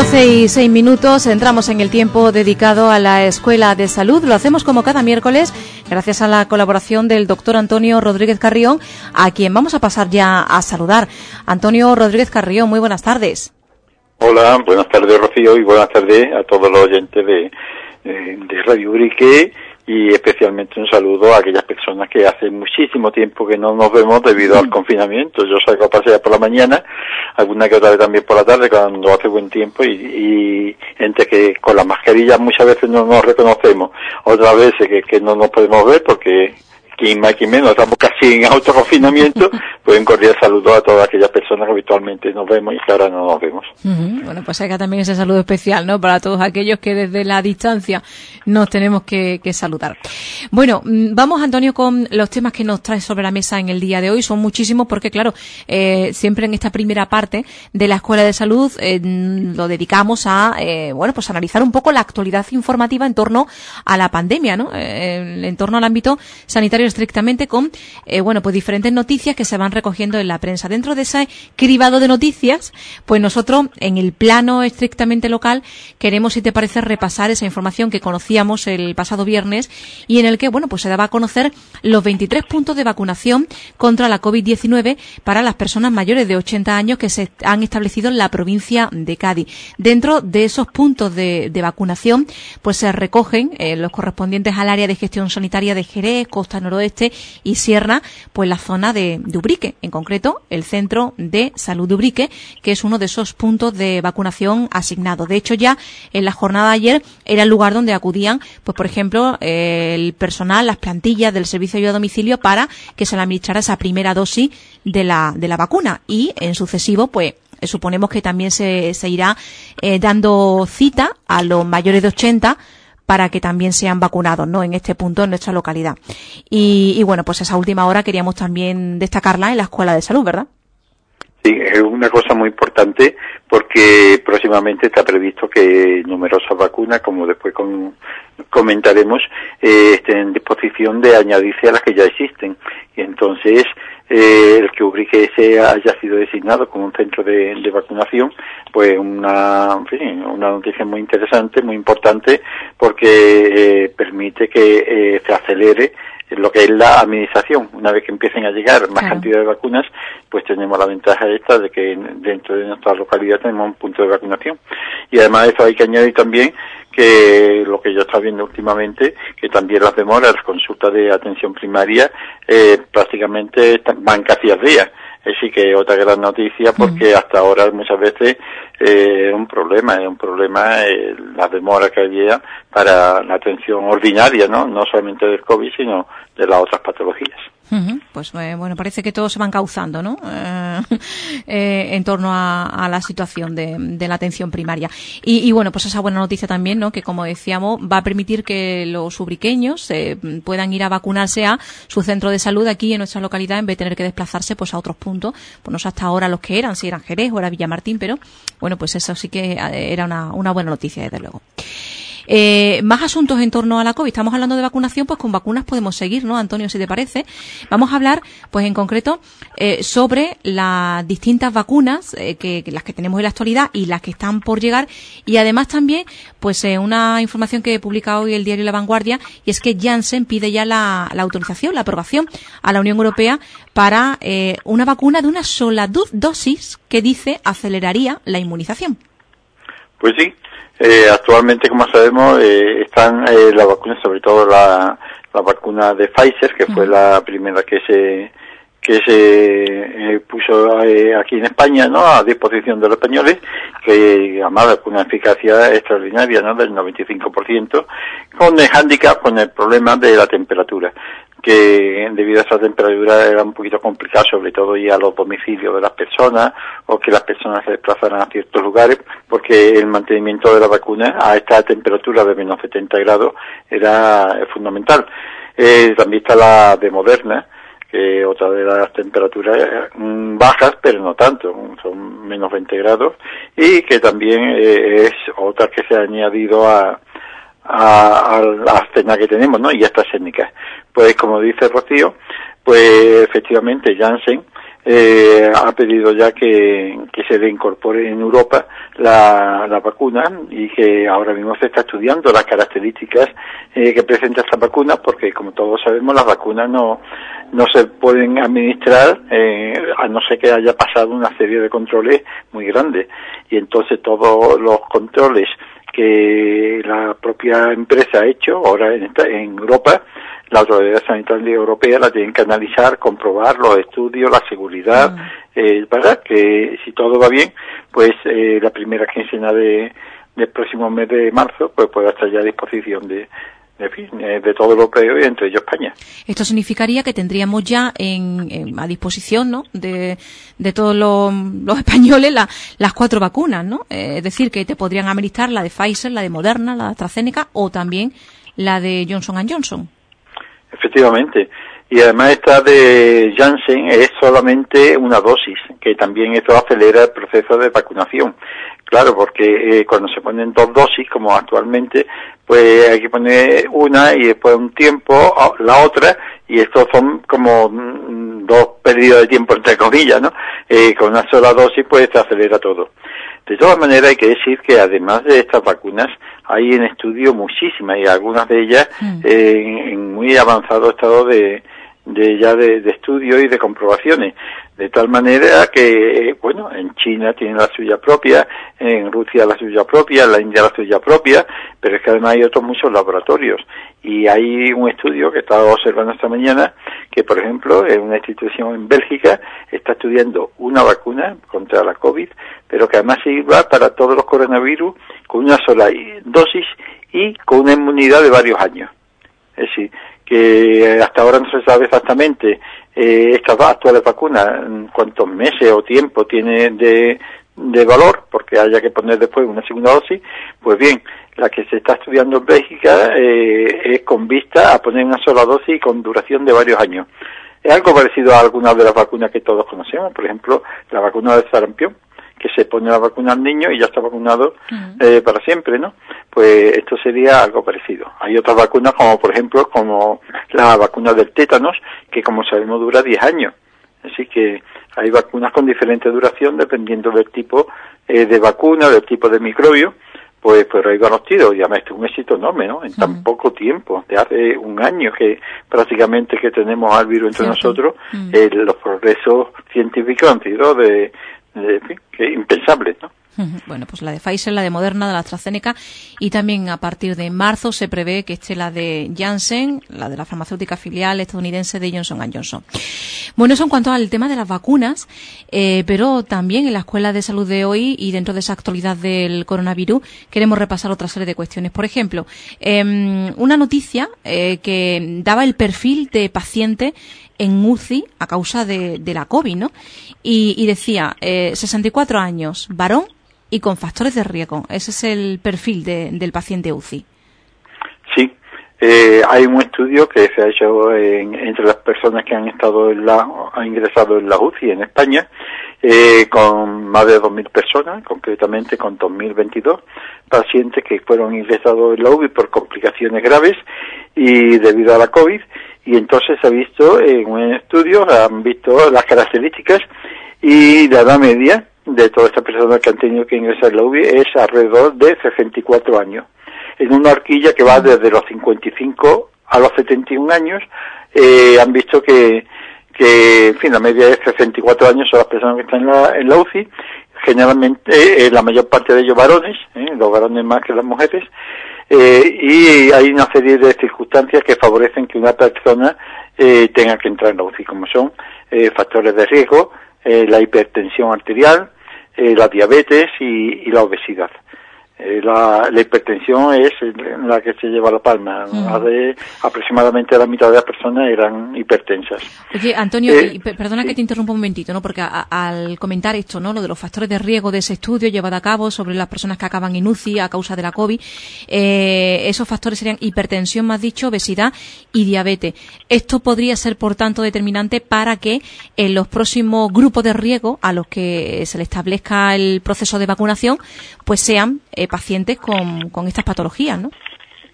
12 y 6 minutos entramos en el tiempo dedicado a la Escuela de Salud. Lo hacemos como cada miércoles gracias a la colaboración del doctor Antonio Rodríguez Carrión, a quien vamos a pasar ya a saludar. Antonio Rodríguez Carrión, muy buenas tardes. Hola, buenas tardes Rocío y buenas tardes a todos los oyentes de, de Radio Urique y especialmente un saludo a aquellas personas que hace muchísimo tiempo que no nos vemos debido al confinamiento. Yo salgo a pasear por la mañana, alguna que otra vez también por la tarde cuando hace buen tiempo y, y gente que con la mascarilla muchas veces no nos reconocemos, otras veces que, que no nos podemos ver porque quien más, quien menos, estamos casi en autoconfinamiento, pues un cordial saludo a todas aquellas personas que habitualmente nos vemos y que ahora no nos vemos. Bueno, pues hay también ese saludo especial, ¿no? Para todos aquellos que desde la distancia nos tenemos que, saludar. Bueno, mm, vamos, Antonio, con los temas que nos trae sobre la mesa en el día de hoy. Son muchísimos porque, claro, eh, siempre en esta primera parte de la Escuela de Salud eh, lo dedicamos a, eh, bueno, pues analizar un poco la actualidad informativa en torno a la pandemia, ¿no? en torno al ámbito sanitario estrictamente con, eh, bueno, pues diferentes noticias que se van recogiendo en la prensa. Dentro de ese cribado de noticias, pues nosotros, en el plano estrictamente local, queremos, si te parece, repasar esa información que conocíamos el pasado viernes y en el que, bueno, pues se daba a conocer los 23 puntos de vacunación contra la COVID-19 para las personas mayores de 80 años que se han establecido en la provincia de Cádiz. Dentro de esos puntos de, vacunación, pues se recogen eh, los correspondientes al área de gestión sanitaria de Jerez, Costa Noroeste, este y Sierra, pues la zona de, Ubrique, en concreto el Centro de Salud de Ubrique, que es uno de esos puntos de vacunación asignados. De hecho, ya en la jornada de ayer era el lugar donde acudían, pues por ejemplo, el personal, las plantillas del servicio de ayuda a domicilio para que se le administrara esa primera dosis de la, de la vacuna y en sucesivo, pues suponemos que también se, se irá eh, dando cita a los mayores de 80 para que también sean vacunados, ¿no? En este punto, en nuestra localidad. Y, bueno, pues esa última hora queríamos también destacarla en la Escuela de Salud, ¿verdad? Sí, es una cosa muy importante porque próximamente está previsto que numerosas vacunas, como después comentaremos, eh, estén en disposición de añadirse a las que ya existen. Y entonces eh, el que Ubrique ese haya sido designado como un centro de, vacunación, pues una, una noticia muy interesante, muy importante, porque eh, permite que eh, se acelere lo que es la administración. Una vez que empiecen a llegar más cantidad de vacunas, pues tenemos la ventaja esta de que dentro de nuestra localidad tenemos un punto de vacunación. Y además de eso hay que añadir también que lo que yo está viendo últimamente, que también las demoras, las consultas de atención primaria, eh, prácticamente van casi al día. Decir, que otra gran noticia porque hasta ahora muchas veces eh, un problema, es un problema eh, la demora que había para la atención ordinaria, ¿no? No solamente del COVID, sino de las otras patologías. Pues eh, bueno, parece que todos se van causando, ¿no? Eh, eh, en torno a, la situación de, la atención primaria. Y, bueno, pues esa buena noticia también, ¿no? Que como decíamos, va a permitir que los ubriqueños puedan ir a vacunarse a su centro de salud aquí en nuestra localidad en vez de tener que desplazarse pues a otros puntos. Pues no sé hasta ahora los que eran, si eran Jerez o era Villamartín, pero bueno, pues eso sí que era una, una buena noticia, desde luego. Eh, más asuntos en torno a la COVID. Estamos hablando de vacunación, pues con vacunas podemos seguir, ¿no, Antonio, si te parece? Vamos a hablar, pues en concreto, eh, sobre las distintas vacunas, eh, que, las que tenemos en la actualidad y las que están por llegar. Y además también, pues una información que he publicado hoy el diario La Vanguardia, y es que Janssen pide ya la, autorización, la aprobación a la Unión Europea para una vacuna de una sola dosis que dice aceleraría la inmunización. Pues sí, eh, actualmente, como sabemos, eh, están eh, las vacunas, sobre todo la, la vacuna de Pfizer, que fue la primera que se que se eh, puso aquí en España, ¿no? A disposición de los españoles, que además con una eficacia extraordinaria, ¿no? Del 95%, con el handicap, con el problema de la temperatura que debido a esa temperatura era un poquito complicado, sobre todo ir a los domicilios de las personas o que las personas se desplazaran a ciertos lugares, porque el mantenimiento de la vacuna a esta temperatura de menos 70 grados era fundamental. Eh, también está la de Moderna, que otra de las temperaturas mm, bajas, pero no tanto, son menos 20 grados, y que también eh, es otra que se ha añadido a, a, la escena que tenemos, ¿no? Y a estas técnicas. Pues como dice Rocío, pues efectivamente Janssen eh, ha pedido ya que, que se le incorpore en Europa la, la, vacuna y que ahora mismo se está estudiando las características eh, que presenta esta vacuna porque como todos sabemos las vacunas no, no se pueden administrar eh, a no ser que haya pasado una serie de controles muy grandes y entonces todos los controles que la propia empresa ha hecho ahora en, esta, en Europa la Autoridad Sanitaria Europea la tienen que analizar, comprobar los estudios, la seguridad, mm. eh, ¿verdad? Que si todo va bien, pues eh, la primera quincena de, del próximo mes de marzo, pues pueda estar ya a disposición de, de, fin, eh, de todo europeo y entre ellos España. Esto significaría que tendríamos ya en, a disposición ¿no? de, de todos los, los españoles la, las cuatro vacunas, ¿no? Eh, es decir, que te podrían administrar la de Pfizer, la de Moderna, la de AstraZeneca o también la de Johnson Johnson. Efectivamente. Y además esta de Janssen es solamente una dosis, que también esto acelera el proceso de vacunación. Claro, porque eh, cuando se ponen dos dosis, como actualmente, pues hay que poner una y después un tiempo la otra, y estos son como mm, dos periodos de tiempo entre comillas, ¿no? Eh, con una sola dosis pues se acelera todo. De todas maneras hay que decir que además de estas vacunas hay en estudio muchísimas y algunas de ellas mm. en, muy avanzado estado de, de ya de, estudio y de comprobaciones. De tal manera que, bueno, en China tiene la suya propia, en Rusia la suya propia, en la India la suya propia, pero es que además hay otros muchos laboratorios. Y hay un estudio que estaba observando esta mañana, que por ejemplo, en una institución en Bélgica está estudiando una vacuna contra la COVID, pero que además sirva para todos los coronavirus con una sola dosis y con una inmunidad de varios años. Es decir, que hasta ahora no se sabe exactamente eh, estas actuales vacunas cuántos meses o tiempo tiene de, de valor, porque haya que poner después una segunda dosis, pues bien, la que se está estudiando en Bélgica eh, es con vista a poner una sola dosis con duración de varios años. Es algo parecido a algunas de las vacunas que todos conocemos, por ejemplo, la vacuna de sarampión, que se pone la vacuna al niño y ya está vacunado eh, para siempre, ¿no? Pues esto sería algo parecido. Hay otras vacunas como por ejemplo como la vacuna del tétanos, que como sabemos dura 10 años. Así que hay vacunas con diferente duración dependiendo del tipo eh, de vacuna, del tipo de microbio, pues, pues ahí van los tiros. Y además es un éxito enorme, ¿no? En tan poco tiempo, de hace un año que prácticamente que tenemos al virus entre nosotros, eh, los progresos científicos han sido de, que impensables, ¿no? Bueno, pues la de Pfizer, la de Moderna, de la AstraZeneca y también a partir de marzo se prevé que esté la de Janssen, la de la farmacéutica filial estadounidense de Johnson Johnson. Bueno, eso en cuanto al tema de las vacunas, eh, pero también en la Escuela de Salud de hoy y dentro de esa actualidad del coronavirus queremos repasar otra serie de cuestiones. Por ejemplo, eh, una noticia eh, que daba el perfil de paciente en UCI a causa de, de la COVID, ¿no? Y, y decía, eh, 64 años, varón y con factores de riesgo. Ese es el perfil de, del paciente UCI. Sí, eh, hay un estudio que se ha hecho entre las personas que han estado en la, han ingresado en la UCI en España, eh, con más de 2.000 personas, concretamente con 2.022 pacientes que fueron ingresados en la UCI por complicaciones graves y debido a la COVID y entonces se ha visto en un estudio, han visto las características y la edad media de todas estas personas que han tenido que ingresar en la UBI es alrededor de 64 años. En una horquilla que va desde los 55 a los 71 años, eh, han visto que, que, en fin, la media es 64 años son las personas que están en la, en la UCI, generalmente eh, la mayor parte de ellos varones, eh, los varones más que las mujeres, eh, y hay una serie de circunstancias que favorecen que una persona eh, tenga que entrar en la UCI, como son eh, factores de riesgo, la hipertensión arterial, la diabetes y, y la obesidad. Eh, la, hipertensión es la que se lleva la palma. de, aproximadamente la mitad de las personas eran hipertensas. Oye, Antonio, eh, perdona que te interrumpa un momentito, ¿no? Porque al comentar esto, ¿no? Lo de los factores de riesgo de ese estudio llevado a cabo sobre las personas que acaban en UCI a causa de la COVID, eh, esos factores serían hipertensión, más dicho, obesidad y diabetes. Esto podría ser, por tanto, determinante para que en los próximos grupos de riesgo a los que se le establezca el proceso de vacunación, pues sean pacientes con, con estas patologías, ¿no?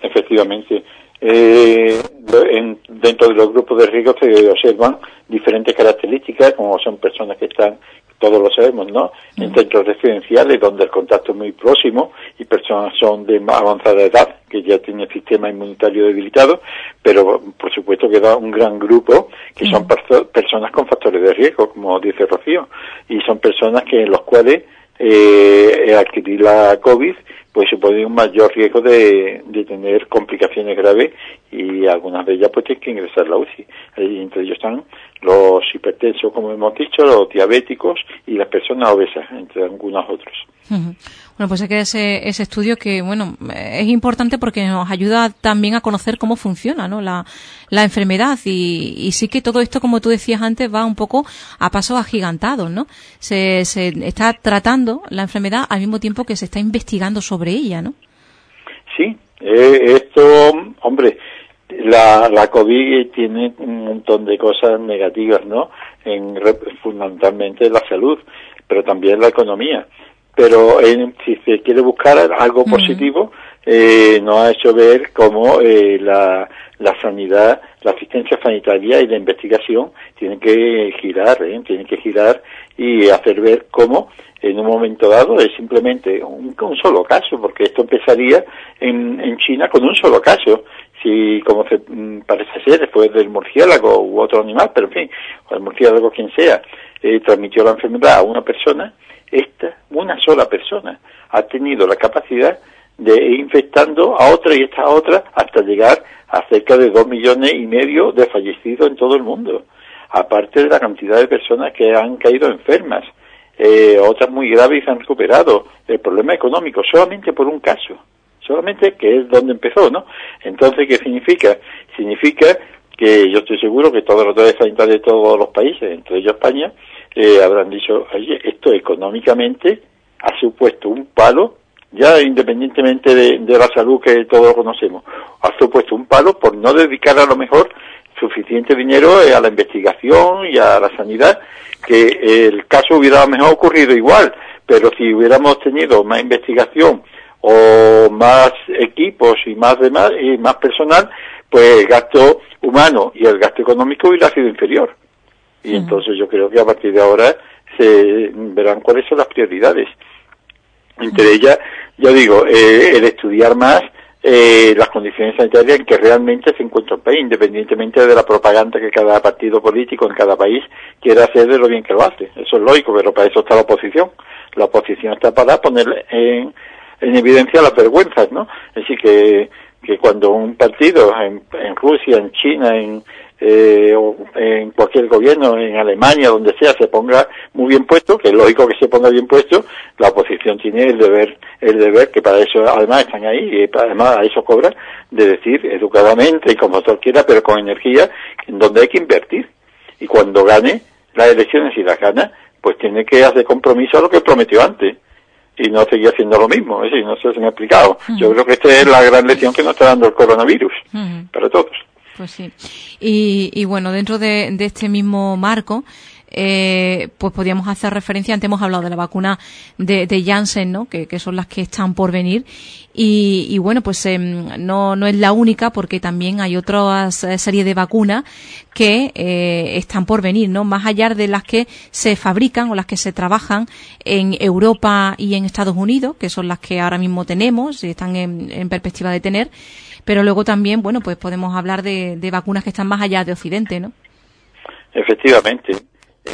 Efectivamente. eh, dentro de los grupos de riesgo se observan diferentes características, como son personas que están, todos lo sabemos, ¿no? En centros residenciales donde el contacto es muy próximo y personas son de más avanzada edad que ya tienen sistema inmunitario debilitado, pero por supuesto queda un gran grupo que son personas con factores de riesgo, como dice Rocío, y son personas que en los cuales eh, adquirir la COVID pues supone un mayor riesgo de, de, tener complicaciones graves y algunas de ellas pues tienen que ingresar la UCI. Entre ellos están los hipertensos, como hemos dicho, los diabéticos y las personas obesas, entre algunos otros. Bueno, pues es que ese, ese estudio que, bueno, es importante porque nos ayuda también a conocer cómo funciona, ¿no? La, la enfermedad y, y sí que todo esto, como tú decías antes, va un poco a pasos agigantados, ¿no? Se, se está tratando la enfermedad al mismo tiempo que se está investigando sobre ella, ¿no? Sí, eh, esto, hombre, la, la COVID tiene un montón de cosas negativas, ¿no? En, fundamentalmente la salud, pero también la economía pero si se quiere buscar algo positivo, eh, nos ha hecho ver cómo eh, la, la sanidad, la asistencia sanitaria y la investigación tienen que girar, ¿eh? tienen que girar y hacer ver cómo en un momento dado es simplemente un, un solo caso, porque esto empezaría en, en China con un solo caso, si como se mm, parece ser después del murciélago u otro animal, pero en fin, o el murciélago quien sea, eh, transmitió la enfermedad a una persona, esta, una sola persona, ha tenido la capacidad de ir infectando a otra y esta otra hasta llegar a cerca de dos millones y medio de fallecidos en todo el mundo, aparte de la cantidad de personas que han caído enfermas, eh, otras muy graves se han recuperado, el problema económico, solamente por un caso, solamente que es donde empezó, ¿no? Entonces, ¿qué significa? Significa que yo estoy seguro que todos los autoridades sanitarios de todos los países, entre ellos España, eh, habrán dicho, oye, esto económicamente ha supuesto un palo, ya independientemente de, la salud que todos conocemos, ha supuesto un palo por no dedicar a lo mejor suficiente dinero eh, a la investigación y a la sanidad, que el caso hubiera mejor ocurrido igual, pero si hubiéramos tenido más investigación o más equipos y más demás y más personal, pues el gasto humano y el gasto económico hubiera sido inferior. Y entonces yo creo que a partir de ahora se verán cuáles son las prioridades. Entre ellas, yo digo, eh, el estudiar más eh, las condiciones sanitarias en que realmente se encuentra el país, independientemente de la propaganda que cada partido político en cada país quiera hacer de lo bien que lo hace. Eso es lógico, pero para eso está la oposición. La oposición está para poner en, en evidencia las vergüenzas, ¿no? Así que, que cuando un partido en, en Rusia, en China, en, eh, o en cualquier gobierno, en Alemania, donde sea, se ponga muy bien puesto, que es lógico que se ponga bien puesto, la oposición tiene el deber, el deber, que para eso además están ahí, y además a eso cobran, de decir educadamente y como todo quiera, pero con energía, en donde hay que invertir. Y cuando gane las elecciones y las gana, pues tiene que hacer compromiso a lo que prometió antes y no seguir haciendo lo mismo. Es decir, no sé si me he explicado. Yo creo que esta es la gran lección que nos está dando el coronavirus para todos. Pues sí. Y, y bueno, dentro de, de este mismo marco, eh, pues podríamos hacer referencia, antes hemos hablado de la vacuna de, de Janssen, ¿no? Que, que, son las que están por venir. Y, y bueno, pues eh, no, no es la única porque también hay otra serie de vacunas que eh, están por venir, ¿no? Más allá de las que se fabrican o las que se trabajan en Europa y en Estados Unidos, que son las que ahora mismo tenemos y están en, en perspectiva de tener pero luego también, bueno, pues podemos hablar de, vacunas que están más allá de Occidente, ¿no? Efectivamente.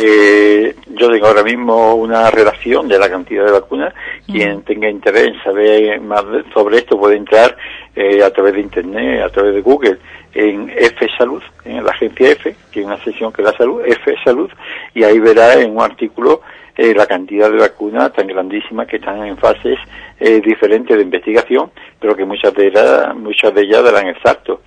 Eh, yo tengo ahora mismo una relación de la cantidad de vacunas. Quien tenga interés en saber más sobre esto puede entrar eh, a través de Internet, a través de Google, en F Salud, en la agencia F, que es una sección que da salud, F Salud, y ahí verá en un artículo eh, la cantidad de vacunas tan grandísimas que están en fases eh, diferentes de investigación, pero que muchas de ellas, muchas de ellas darán exacto.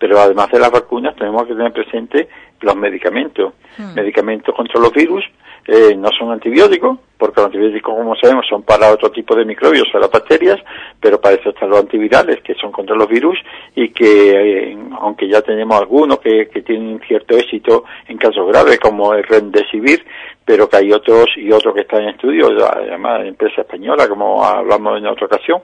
Pero además de las vacunas tenemos que tener presente los medicamentos, hmm. medicamentos contra los virus, eh, no son antibióticos, porque los antibióticos, como sabemos, son para otro tipo de microbios, para las bacterias, pero para eso están los antivirales, que son contra los virus, y que, eh, aunque ya tenemos algunos que, que, tienen cierto éxito en casos graves, como el Remdesivir, pero que hay otros y otros que están en estudio, además empresa española, como hablamos en otra ocasión,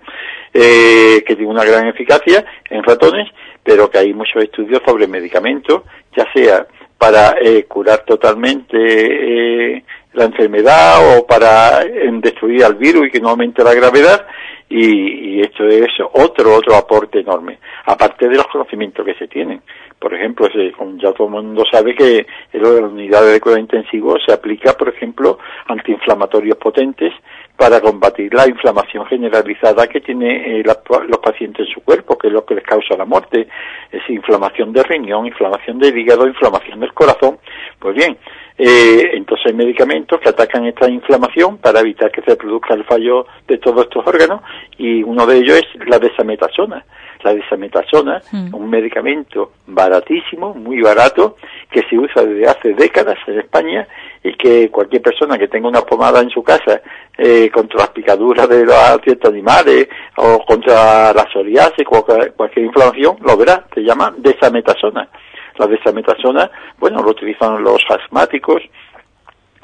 eh, que tiene una gran eficacia en ratones, pero que hay muchos estudios sobre medicamentos, ya sea para eh, curar totalmente eh, la enfermedad o para eh, destruir al virus y que no aumente la gravedad y, y, esto es otro otro aporte enorme aparte de los conocimientos que se tienen por ejemplo ya todo el mundo sabe que en la unidad de cuidado intensivo se aplica por ejemplo antiinflamatorios potentes para combatir la inflamación generalizada que tiene eh, los pacientes en su cuerpo, que es lo que les causa la muerte, es inflamación de riñón, inflamación del hígado, inflamación del corazón. Pues bien, eh, entonces hay medicamentos que atacan esta inflamación para evitar que se produzca el fallo de todos estos órganos y uno de ellos es la desametasona. La desametasona, mm. un medicamento baratísimo, muy barato, que se usa desde hace décadas en España y que cualquier persona que tenga una pomada en su casa eh, contra las picaduras de los ciertos animales o contra la psoriasis, cualquier, cualquier inflamación, lo verá, se llama desametasona. La desametasona, bueno, lo utilizan los asmáticos,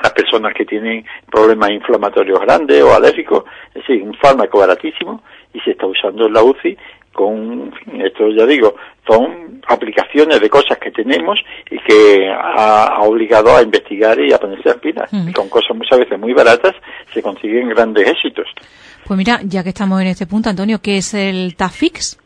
las personas que tienen problemas inflamatorios grandes o alérgicos, es decir, un fármaco baratísimo y se está usando en la UCI con, esto ya digo, son aplicaciones de cosas que tenemos y que ha, obligado a investigar y a ponerse a pilas. con cosas muchas veces muy baratas se consiguen grandes éxitos. Pues mira, ya que estamos en este punto, Antonio, ¿qué es el TAFIX?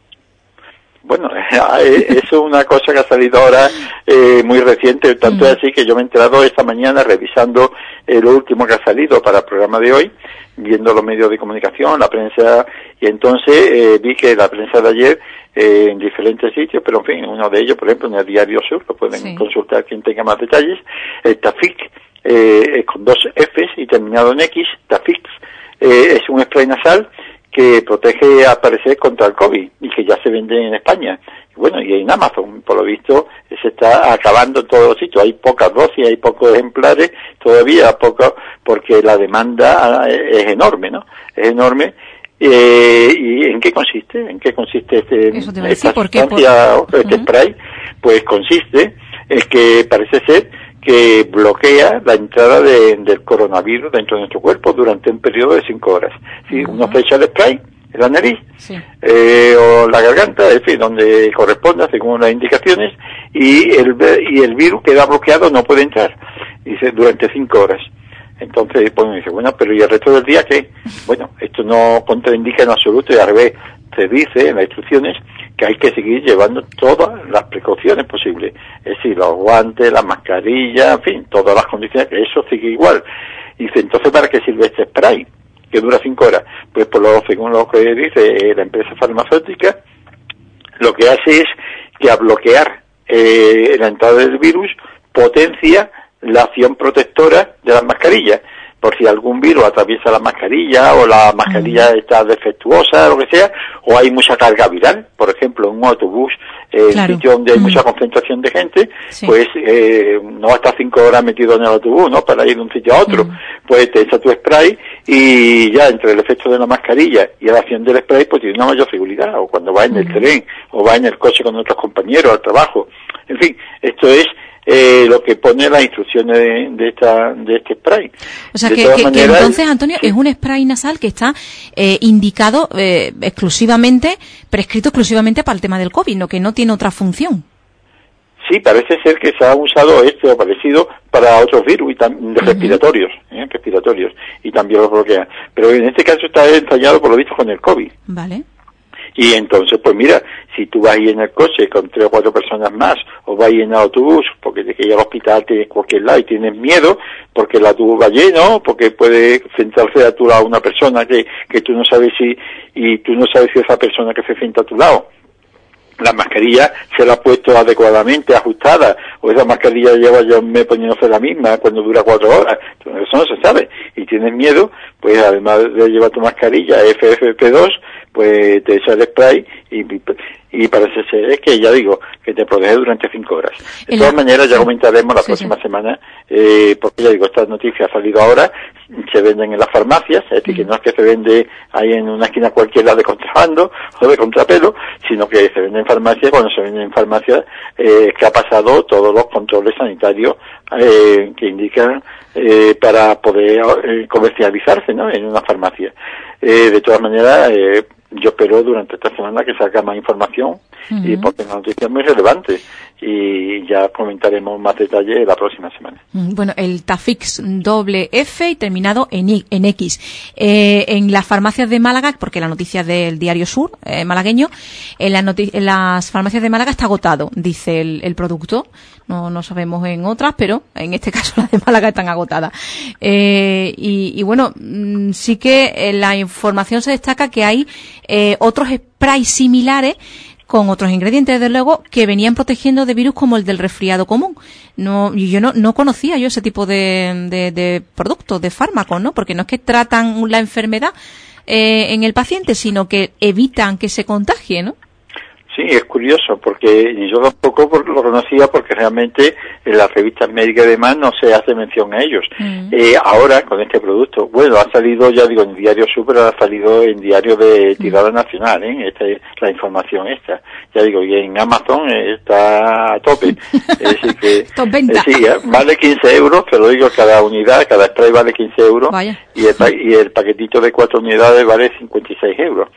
Bueno, eh, eso es una cosa que ha salido ahora eh, muy reciente, tanto es así que yo me he enterado esta mañana revisando eh, lo último que ha salido para el programa de hoy, viendo los medios de comunicación, la prensa, y entonces eh, vi que la prensa de ayer eh, en diferentes sitios, pero en fin, uno de ellos, por ejemplo, en el Diario Sur, lo pueden consultar quien tenga más detalles, el TAFIC, con dos Fs y terminado en X, TAFIX, es un spray nasal que protege a parecer contra el COVID y que ya se vende en España. bueno, y en Amazon, por lo visto, se está acabando en todos los sitios. Hay pocas dosis, hay pocos ejemplares, todavía pocos, porque la demanda eh, es enorme, ¿no? Es enorme. Eh, ¿Y en qué consiste? ¿En qué consiste este, esta sustancia, este spray? Pues consiste en que parece ser que bloquea la entrada del coronavirus dentro de nuestro cuerpo durante un periodo de cinco horas. Si uno fecha el spray en la nariz eh, o la garganta, en fin, donde corresponda según las indicaciones, y el, y el virus queda bloqueado, no puede entrar, dice, durante cinco horas. Entonces, bueno, dice, bueno, pero ¿y el resto del día qué? Bueno, esto no contraindica en absoluto y al revés, se dice en las instrucciones que hay que seguir llevando todas las precauciones posibles. Es decir, los guantes, la mascarilla, en fin, todas las condiciones, que eso sigue igual. Y dice, entonces, ¿para qué sirve este spray? Que dura cinco horas. Pues por lo, según lo que dice la empresa farmacéutica, lo que hace es que a bloquear eh, la entrada del virus potencia la acción protectora de las mascarillas por si algún virus atraviesa la mascarilla o la mascarilla está defectuosa, lo que sea, o hay mucha carga viral, por ejemplo, en un autobús, eh, sitio donde hay mucha concentración de gente, pues eh, no va a estar cinco horas metido en el autobús, ¿no? Para ir de un sitio a otro. Pues te echa tu spray y ya entre el efecto de la mascarilla y la acción del spray, pues tiene una mayor seguridad, o cuando va en el tren, o va en el coche con otros compañeros al trabajo. En fin, esto es eh, lo que pone las instrucciones de, esta, de este spray. O sea, que, entonces, Antonio, es un spray nasal que está eh, indicado eh, exclusivamente, prescrito exclusivamente para el tema del COVID, no que no tiene otra función. Sí, parece ser que se ha usado este o parecido para otros virus y respiratorios, ¿eh? respiratorios, y también los bloquea. Pero en este caso está ensayado, por lo visto, con el COVID. Vale. Y entonces, pues mira, si tú vas ahí en el coche con tres o cuatro personas más, o vas ahí en el autobús, porque de que ir al hospital tienes cualquier lado y tienes miedo, porque el autobús va lleno, porque puede sentarse a tu lado una persona que, que tú no sabes si, y tú no sabes si esa persona que se sienta a tu lado. La mascarilla se la ha puesto adecuadamente ajustada o esa mascarilla lleva yo me poniéndose la misma cuando dura cuatro horas. Eso no se sabe. Y tienes miedo pues además de llevar tu mascarilla FFP2 pues te echa el spray y, y parece ser que ya digo que te protege durante cinco horas. De todas maneras ya comentaremos la próxima semana eh, porque ya digo esta noticia ha salido ahora, se venden en las farmacias, es decir que no es que se vende ahí en una esquina cualquiera de contrabando o de contrapelo, sino que se vende en farmacia cuando se vende en farmacia eh, que ha pasado todos los controles sanitarios eh, que indican eh, para poder eh, comercializarse ¿no? en una farmacia. Eh, de todas maneras, eh, yo espero durante esta semana que salga más información y porque es una noticia muy relevante y ya comentaremos más detalles la próxima semana. Bueno, el Tafix doble F y terminado en, en X. Eh, en las farmacias de Málaga, porque la noticia del Diario Sur eh, malagueño, en, la en, las farmacias de Málaga está agotado, dice el, el, producto. No, no sabemos en otras, pero en este caso las de Málaga están agotadas. Eh, y, y, bueno, mm, sí que la información se destaca que hay eh, otros sprays similares con otros ingredientes, desde luego, que venían protegiendo de virus como el del resfriado común. No, yo no, no conocía yo ese tipo de, de, de productos, de fármacos, ¿no? Porque no es que tratan la enfermedad eh, en el paciente, sino que evitan que se contagie, ¿no? Sí, es curioso porque yo tampoco lo conocía porque realmente en las revistas médicas y demás no se hace mención a ellos. Mm. Eh, ahora con este producto, bueno, ha salido ya digo en Diario Super, ha salido en Diario de tirada mm. nacional, ¿eh? Esta es la información esta. Ya digo, y en Amazon está a tope. es decir que, Top venta. Eh, sí, vale 15 euros, pero digo cada unidad, cada spray vale 15 euros Vaya. y el, y el paquetito de cuatro unidades vale 56 euros.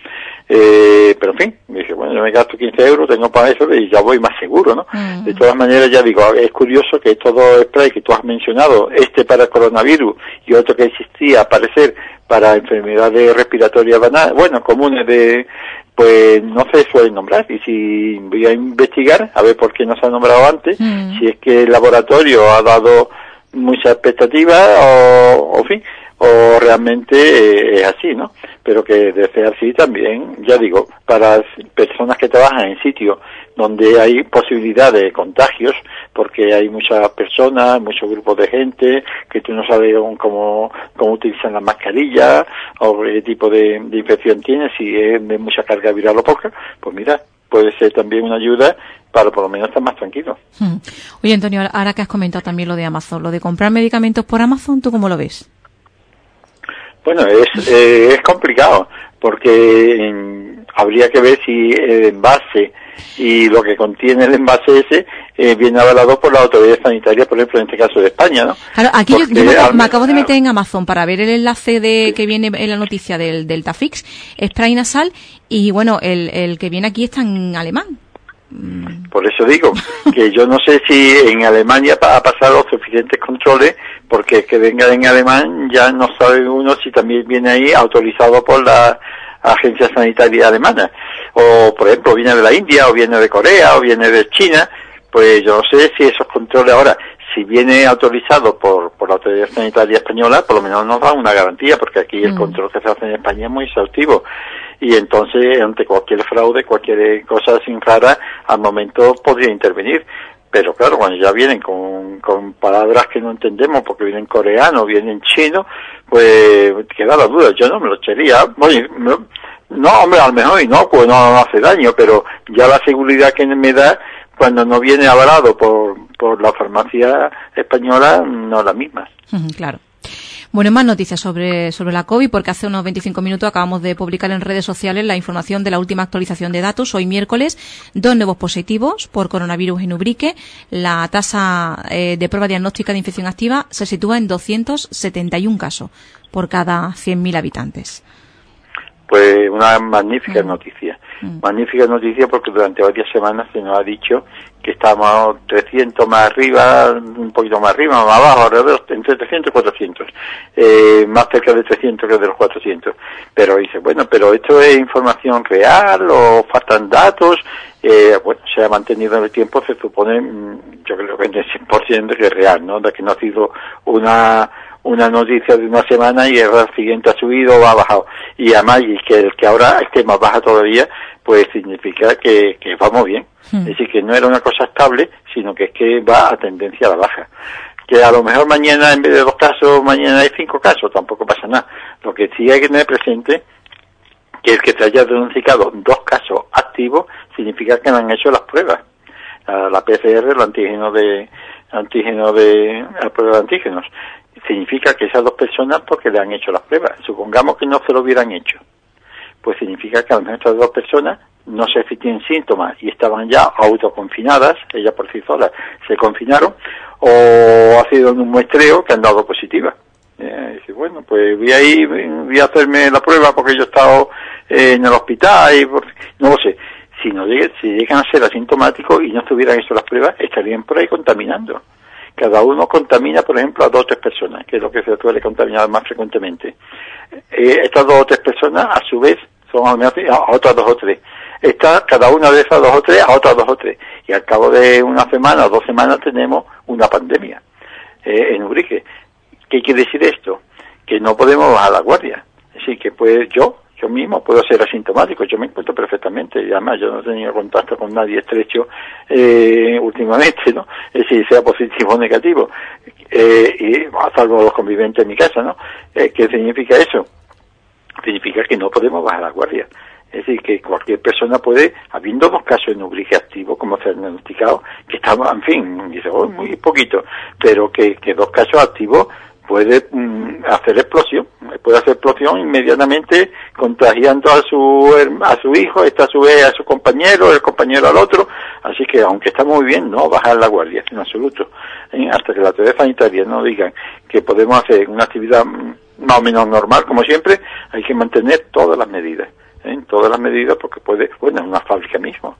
Eh, pero en fin, me dije, bueno, yo me gasto 15 euros, tengo para eso y ya voy más seguro, ¿no? Mm. De todas maneras, ya digo, es curioso que estos dos sprays que tú has mencionado, este para el coronavirus y otro que existía, parecer, para enfermedades respiratorias banales, bueno, comunes de, pues no se suelen nombrar y si voy a investigar a ver por qué no se ha nombrado antes, Mm. si es que el laboratorio ha dado mucha expectativa o, o fin, o realmente eh, es así, ¿no? Pero que de ser así también, ya digo, para personas que trabajan en sitios donde hay posibilidad de contagios, porque hay muchas personas, muchos grupos de gente, que tú no sabes cómo, cómo utilizan las mascarillas, o qué tipo de, de infección tiene, si es de mucha carga viral o poca, pues mira, puede ser también una ayuda para por lo menos estar más tranquilo. Hmm. Oye, Antonio, ahora que has comentado también lo de Amazon, lo de comprar medicamentos por Amazon, ¿tú cómo lo ves? Bueno, es, eh, es complicado porque en, habría que ver si el envase y lo que contiene el envase ese eh, viene avalado por la autoridad sanitaria, por ejemplo, en este caso de España, ¿no? Claro, aquí yo, Porque yo me, acabo- al- me acabo de meter en Amazon para ver el enlace de que viene en la noticia del Delta Fix, spray nasal, y bueno, el, el que viene aquí está en alemán. Por eso digo que yo no sé si en Alemania ha pasado los suficientes controles, porque que venga en alemán ya no sabe uno si también viene ahí autorizado por la agencia sanitaria alemana. O, por ejemplo, viene de la India, o viene de Corea, o viene de China. Pues yo no sé si esos controles ahora, si viene autorizado por, por la autoridad sanitaria española, por lo menos nos da una garantía, porque aquí el Mm. control que se hace en España es muy exhaustivo y entonces ante cualquier fraude, cualquier cosa sin rara, al momento podría intervenir. Pero claro, cuando ya vienen con, con palabras que no entendemos, porque vienen coreano, vienen chino, pues queda la duda. Yo no me lo echaría. Oye, no, hombre, a lo mejor inocuo, no, no hace daño, pero ya la seguridad que me da cuando no viene avalado por, por la farmacia española, no es la misma. Claro. Bueno, más noticias sobre, sobre la COVID, porque hace unos 25 minutos acabamos de publicar en redes sociales la información de la última actualización de datos. Hoy miércoles, dos nuevos positivos por coronavirus en Ubrique. La tasa eh, de prueba diagnóstica de infección activa se sitúa en 271 casos por cada 100.000 habitantes. Pues una magnífica noticia. Mm. Magnífica noticia porque durante varias semanas se nos ha dicho que estamos 300 más arriba, un poquito más arriba, más abajo, alrededor, entre 300 y 400. Eh, más cerca de 300 que de los 400. Pero dice, bueno, pero esto es información real o faltan datos. Eh, bueno, se ha mantenido en el tiempo, se supone, mm, yo creo que en el 100% de que es real, ¿no? De que no ha sido una una noticia de una semana y el siguiente ha subido o ha bajado. Y además, y que el que ahora esté más baja todavía, pues significa que, que vamos bien. Hmm. Es decir, que no era una cosa estable, sino que es que va a tendencia a la baja. Que a lo mejor mañana, en vez de dos casos, mañana hay cinco casos, tampoco pasa nada. Lo que sí hay que tener presente que el que te haya diagnosticado dos casos activos significa que no han hecho las pruebas. La, PCR, el antígeno de antígeno de la prueba de antígenos, significa que esas dos personas porque le han hecho las pruebas. Supongamos que no se lo hubieran hecho. Pues significa que a lo mejor estas dos personas no sé si tienen síntomas y estaban ya autoconfinadas, ellas por sí solas se confinaron, o ha sido un muestreo que han dado positiva. Eh, bueno, pues voy a ir, voy a hacerme la prueba porque yo he estado eh, en el hospital y no lo sé. Si no si llegan a ser asintomáticos y no estuvieran hecho las pruebas, estarían por ahí contaminando. Cada uno contamina, por ejemplo, a dos o tres personas, que es lo que se suele contaminar más frecuentemente. Eh, estas dos o tres personas, a su vez, son a otras dos o tres. Está cada una de esas dos o tres a otras dos o tres. Y al cabo de una semana o dos semanas tenemos una pandemia eh, en Ubrique. ¿Qué quiere decir esto? Que no podemos bajar la guardia. Así que pues yo, yo mismo puedo ser asintomático, yo me encuentro perfectamente, y además yo no he tenido contacto con nadie estrecho eh, últimamente, ¿no? Es decir, sea positivo o negativo, eh, y a salvo los conviventes en mi casa, ¿no? Eh, ¿Qué significa eso? Significa que no podemos bajar la guardia. Es decir, que cualquier persona puede, habiendo dos casos en ubrique activo, como se han diagnosticado, que estamos, en fin, dice, oh, muy poquito, pero que dos casos activos puede mm, hacer explosión, puede hacer explosión inmediatamente contagiando a su a su hijo, esta a su vez a su compañero, el compañero al otro, así que aunque está muy bien, no bajar la guardia en absoluto, ¿eh? hasta que la autoridades sanitaria no digan que podemos hacer una actividad mm, más o menos normal como siempre, hay que mantener todas las medidas en todas las medidas porque puede, bueno, en una fábrica mismo,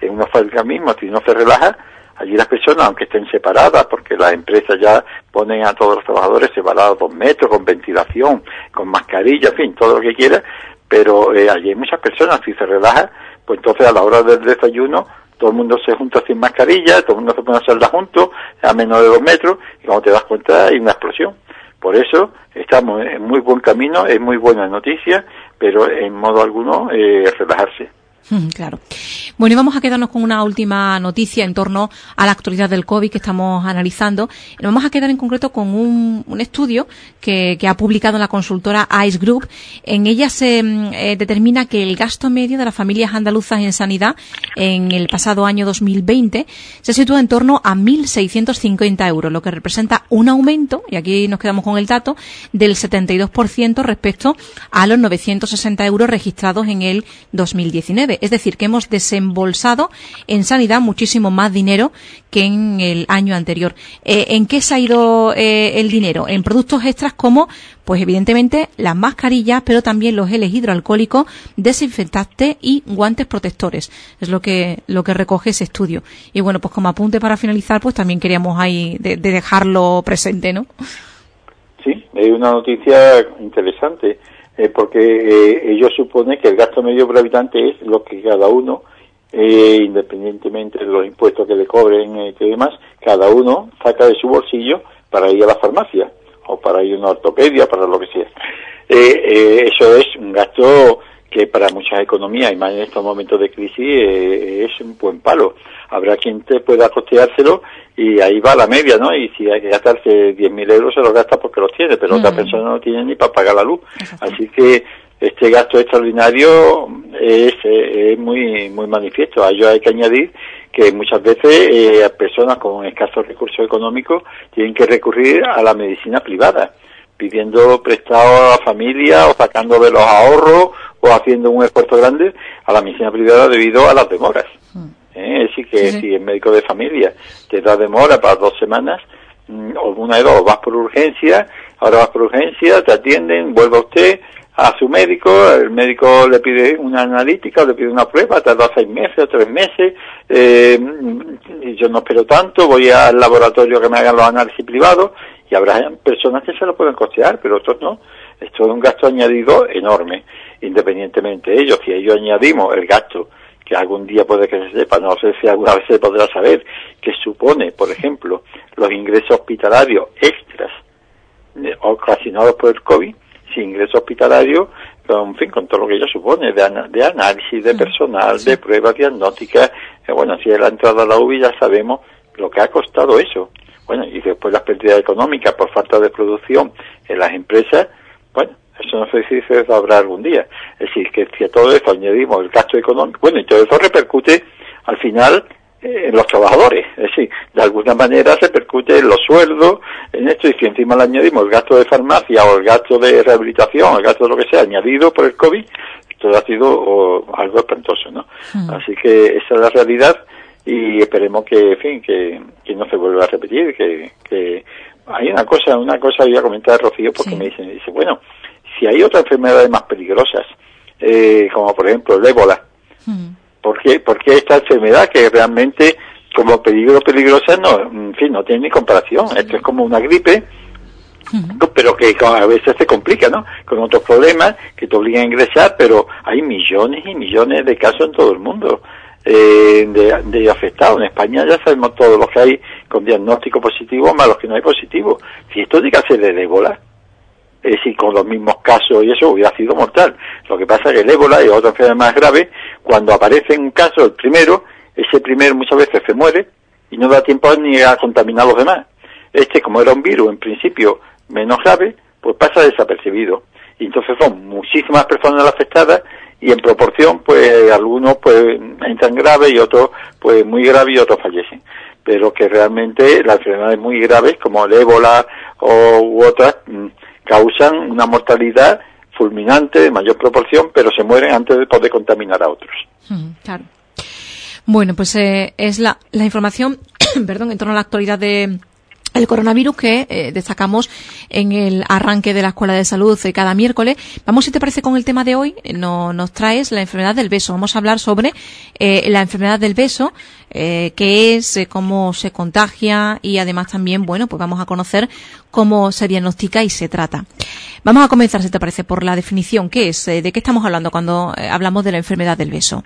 en una fábrica mismo, si no se relaja, allí las personas, aunque estén separadas, porque las empresas ya ponen a todos los trabajadores separados dos metros, con ventilación, con mascarilla, en fin, todo lo que quiera, pero eh, allí hay muchas personas, si se relaja, pues entonces a la hora del desayuno todo el mundo se junta sin mascarilla, todo el mundo se pone a hacerla juntos, a menos de dos metros, y cuando te das cuenta hay una explosión. Por eso estamos en muy buen camino, es muy buena noticia, pero en modo alguno eh, relajarse. Claro. Bueno, y vamos a quedarnos con una última noticia en torno a la actualidad del COVID que estamos analizando. Nos vamos a quedar en concreto con un, estudio que, ha publicado la consultora ICE Group. En ella se mm, eh, determina que el gasto medio de las familias andaluzas en sanidad en el pasado año 2020 se sitúa en torno a 1.650 euros, lo que representa un aumento, y aquí nos quedamos con el dato, del 72% respecto a los 960 euros registrados en el 2019. Es decir, que hemos desembolsado en sanidad muchísimo más dinero que en el año anterior. Eh, ¿En qué se ha ido eh, el dinero? En productos extras como, pues evidentemente, las mascarillas, pero también los geles hidroalcohólicos, desinfectantes y guantes protectores. Es lo que, lo que recoge ese estudio. Y bueno, pues como apunte para finalizar, pues también queríamos ahí de, dejarlo presente, ¿no? Sí, es una noticia interesante eh, porque eh, ellos suponen que el gasto medio por habitante es lo que cada uno, eh, independientemente de los impuestos que le cobren y demás, cada uno saca de su bolsillo para ir a la farmacia o para ir a una ortopedia, para lo que sea. eso es un gasto que para muchas economías y más en estos momentos de crisis es un buen palo. Habrá quien te pueda costeárselo y ahí va la media, ¿no? Y si hay que gastarse 10.000 euros se los gasta porque los tiene, pero otra mm. persona no tiene ni para pagar la luz. Así que este gasto extraordinario es, es, muy muy manifiesto. A ello hay que añadir que muchas veces eh, personas con escasos recursos económicos tienen que recurrir a la medicina privada, pidiendo prestado a la familia o sacando de los ahorros o haciendo un esfuerzo grande a la medicina privada debido a las demoras. Mm. ¿eh? Es que si el médico de familia te da demora para dos semanas, mm, o una de dos, vas por urgencia, ahora vas por urgencia, te atienden, vuelve usted a su médico, el médico le pide una analítica, le pide una prueba, tarda seis meses o tres meses, eh, y yo no espero tanto, voy al laboratorio que me hagan los análisis privados, y habrá personas que se lo pueden costear, pero otros no. Esto es un gasto añadido enorme, independientemente de ellos. Si ellos añadimos el gasto que algún día puede que se sepa, no sé si alguna vez se podrá saber, que supone, por ejemplo, los ingresos hospitalarios extras eh, ocasionados por el COVID, sin ingresos hospitalarios, con, en fin, con todo lo que ello supone, de, análisis, de mm. personal, de pruebas diagnósticas, eh, bueno, si es la entrada a la UBI ya sabemos lo que ha costado eso. Bueno, y después las pérdidas económicas por falta de producción en las empresas, bueno, Eso no sé si se sabrá algún día. Es decir, que si a todo esto añadimos el gasto económico, bueno, y todo eso repercute al final eh, en los trabajadores. Es decir, de alguna manera se repercute en los sueldos, en esto, y si encima le añadimos el gasto de farmacia o el gasto de rehabilitación, el gasto de lo que sea, añadido por el COVID, todo ha sido algo espantoso, ¿no? Hmm. Así que esa es la realidad y esperemos que, en fin, que, no se vuelva a repetir, que, que hay una cosa, una cosa voy a comentar Rocío porque me dicen, dice, bueno, si hay otras enfermedades más peligrosas, eh, como por ejemplo el ébola, hmm. ¿por, qué, porque esta enfermedad que realmente como peligro peligrosa no, en fin, no tiene ni comparación, esto es como una gripe, hmm. pero que a veces se complica, ¿no? Con otros problemas que te obligan a ingresar, pero hay millones y millones de casos en todo el mundo eh, de, de, afectados. En España ya sabemos todos los que hay con diagnóstico positivo más los que no hay positivo. Si esto tiene que ser de ébola, es decir, con los mismos casos y eso hubiera sido mortal. Lo que pasa es que el ébola y otra enfermedad más grave, cuando aparece un caso, el primero, ese primero muchas veces se muere y no da tiempo ni a contaminar a los demás. Este, como era un virus en principio menos grave, pues pasa desapercibido. Y entonces son muchísimas personas afectadas y en proporción pues algunos pues entran graves y otros pues muy graves y otros fallecen pero que realmente las enfermedades muy graves como el ébola o u otras mm, causan una mortalidad fulminante de mayor proporción pero se mueren antes de poder contaminar a otros. Claro. Bueno pues eh, es la, la información perdón en torno a la actualidad de el coronavirus que eh, destacamos en el arranque de la Escuela de Salud de cada miércoles. Vamos, si te parece, con el tema de hoy. No, nos traes la enfermedad del beso. Vamos a hablar sobre eh, la enfermedad del beso, eh, qué es, eh, cómo se contagia y además también, bueno, pues vamos a conocer cómo se diagnostica y se trata. Vamos a comenzar, si te parece, por la definición. ¿Qué es? ¿De qué estamos hablando cuando hablamos de la enfermedad del beso?